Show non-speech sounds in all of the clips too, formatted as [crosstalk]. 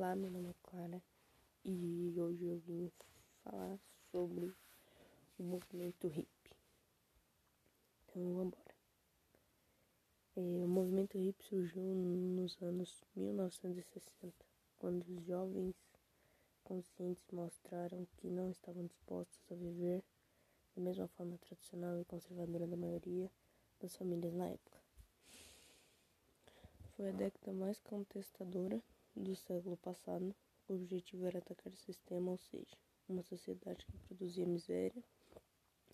Olá, meu nome é Clara e hoje eu vim falar sobre o movimento hippie. Então vamos embora. É, o movimento hippie surgiu nos anos 1960, quando os jovens conscientes mostraram que não estavam dispostos a viver da mesma forma tradicional e conservadora da maioria das famílias na época. Foi a década mais contestadora do século passado, o objetivo era atacar o sistema, ou seja, uma sociedade que produzia miséria,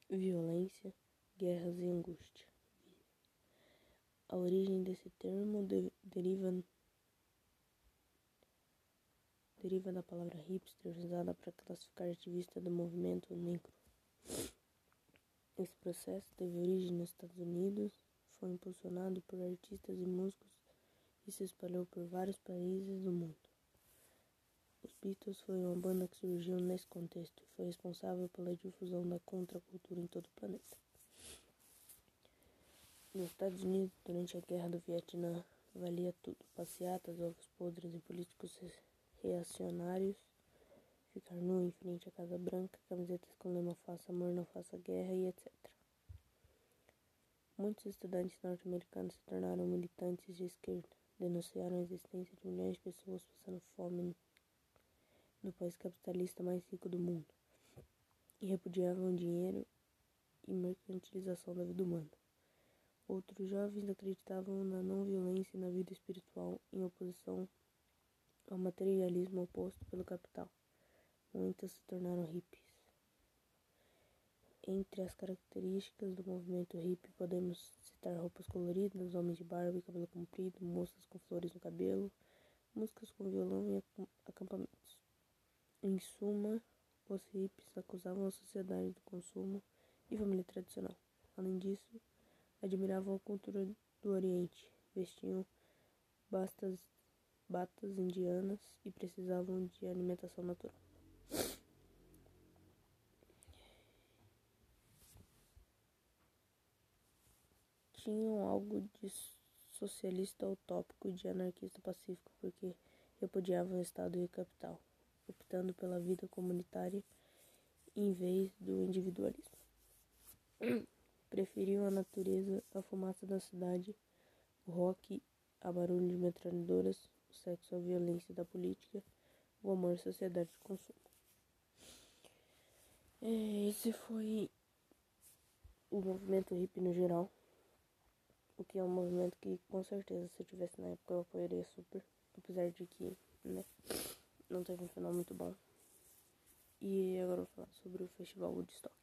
violência, guerras e angústia. A origem desse termo de, deriva, deriva da palavra hipster, usada para classificar ativistas do movimento negro. Esse processo teve origem nos Estados Unidos, foi impulsionado por artistas e músicos e se espalhou por vários países do mundo. Os Beatles foi uma banda que surgiu nesse contexto e foi responsável pela difusão da contracultura em todo o planeta. Nos Estados Unidos, durante a Guerra do Vietnã, valia tudo: passeatas, ovos podres e políticos reacionários, ficar nu em frente à Casa Branca, camisetas com lema Faça amor, não faça guerra e etc. Muitos estudantes norte-americanos se tornaram militantes de esquerda denunciaram a existência de milhões de pessoas passando fome no país capitalista mais rico do mundo e repudiavam o dinheiro e mercantilização da vida humana. Outros jovens acreditavam na não violência e na vida espiritual, em oposição ao materialismo oposto pelo capital. Muitos se tornaram hippies. Entre as características do movimento hippie podemos citar roupas coloridas, homens de barba e cabelo comprido, moças com flores no cabelo, músicas com violão e acampamentos. Em suma, os hippies acusavam a sociedade do consumo e família tradicional. Além disso, admiravam a cultura do Oriente, vestiam bastas, batas indianas e precisavam de alimentação natural. Tinham algo de socialista utópico e de anarquista pacífico, porque repudiavam o Estado e a capital, optando pela vida comunitária em vez do individualismo. [clears throat] Preferiam a natureza, a fumaça da cidade, o rock, a barulho de metralhadoras, o sexo, a violência da política, o amor à sociedade de consumo. É, esse foi o movimento hippie no geral. O que é um movimento que com certeza se eu tivesse na época eu apoiaria super. Apesar de que, né, não teve um final muito bom. E agora eu vou falar sobre o Festival Woodstock.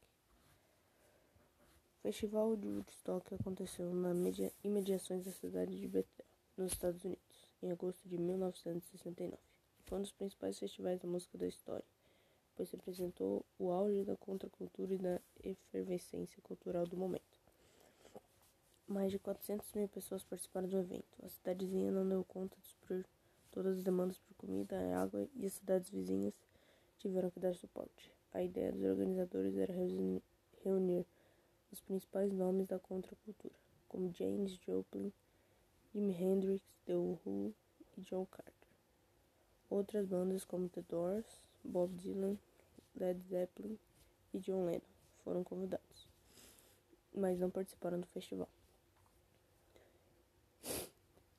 O Festival de Woodstock aconteceu na media, imediações da cidade de Bethel, nos Estados Unidos, em agosto de 1969. Foi um dos principais festivais da música da história, pois representou o auge da contracultura e da efervescência cultural do momento. Mais de 400 mil pessoas participaram do evento. A cidadezinha não deu conta de suprir todas as demandas por comida e água e as cidades vizinhas tiveram que dar suporte. A ideia dos organizadores era reunir os principais nomes da contracultura, como James Joplin, Jimi Hendrix, The Who e John Carter. Outras bandas como The Doors, Bob Dylan, Led Zeppelin e John Lennon foram convidados, mas não participaram do festival.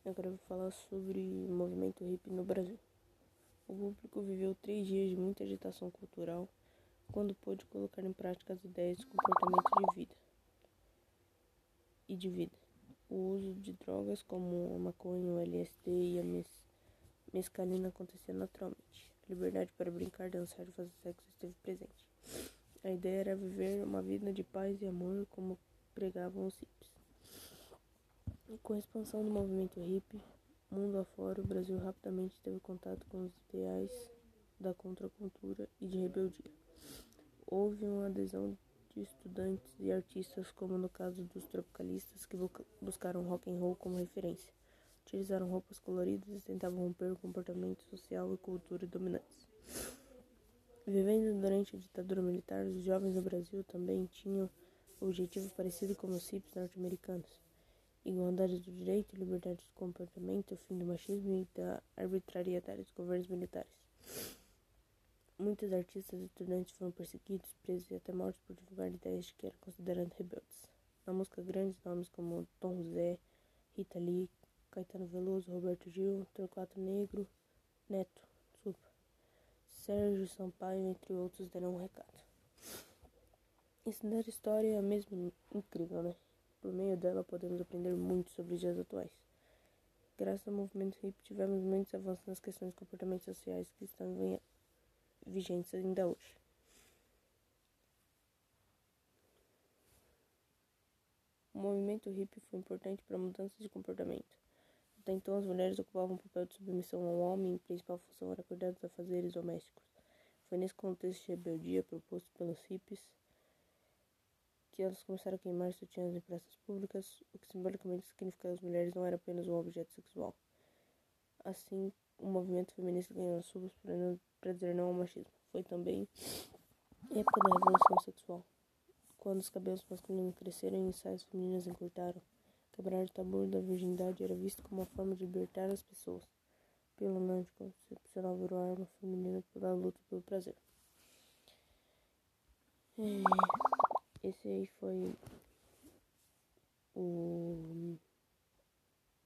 Agora eu vou falar sobre o movimento hippie no Brasil. O público viveu três dias de muita agitação cultural quando pôde colocar em prática as ideias de comportamento de vida e de vida. O uso de drogas como a maconha, o LSD e a mes mescalina acontecia naturalmente. A liberdade para brincar, dançar e fazer sexo esteve presente. A ideia era viver uma vida de paz e amor como pregavam os hippies. Com a expansão do movimento hippie, mundo afora, o Brasil rapidamente teve contato com os ideais da contracultura e de rebeldia. Houve uma adesão de estudantes e artistas, como no caso dos tropicalistas, que buscaram rock and roll como referência. Utilizaram roupas coloridas e tentavam romper o comportamento social e cultura dominantes. Vivendo durante a ditadura militar, os jovens no Brasil também tinham objetivo parecido com os hippies norte-americanos igualdade do direito, liberdade de comportamento, fim do machismo e da arbitrariedade dos governos militares. Muitos artistas e estudantes foram perseguidos, presos e até mortos por divulgar ideias que eram consideradas rebeldes. Na música, grandes nomes como Tom Zé, Rita Lee, Caetano Veloso, Roberto Gil, Torquato Negro, Neto, desculpa, Sérgio Sampaio, entre outros, deram um recado. Estudar história é mesmo incrível, né? Por meio dela podemos aprender muito sobre os dias atuais. Graças ao movimento hip tivemos muitos avanços nas questões de comportamentos sociais que estão vigentes ainda hoje. O movimento hippie foi importante para mudanças de comportamento. Até então, as mulheres ocupavam um papel de submissão ao homem e a principal função era cuidar dos afazeres domésticos. Foi nesse contexto de rebeldia proposto pelos hippies que elas começaram a queimar sutiãs em praças públicas, o que simbolicamente significa que as mulheres não eram apenas um objeto sexual. Assim, o movimento feminista ganhou as ruas para dizer não ao machismo. Foi também época da revolução sexual, quando os cabelos masculinos cresceram e as saias femininas encurtaram. Quebrar o tabu da virgindade era visto como uma forma de libertar as pessoas. Pelo anticoncepcional virou a arma feminina pela luta pelo prazer. É... Esse aí foi o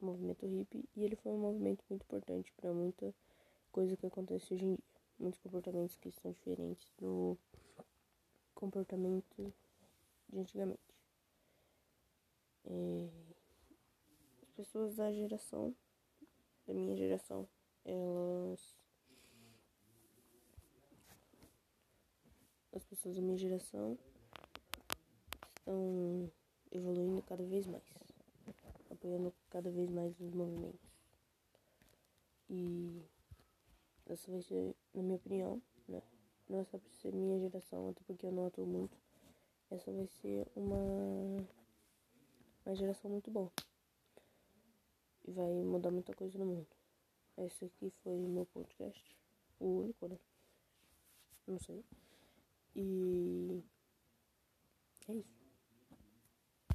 movimento hippie e ele foi um movimento muito importante para muita coisa que acontece hoje em dia. Muitos comportamentos que são diferentes do comportamento de antigamente. É, as pessoas da geração, da minha geração, elas. As pessoas da minha geração estão evoluindo cada vez mais, apoiando cada vez mais os movimentos. E essa vai ser, na minha opinião, né? não é só por ser minha geração, até porque eu não atuo muito, essa vai ser uma, uma geração muito boa. E vai mudar muita coisa no mundo. Esse aqui foi o meu podcast, o único, né? Não sei. E é isso.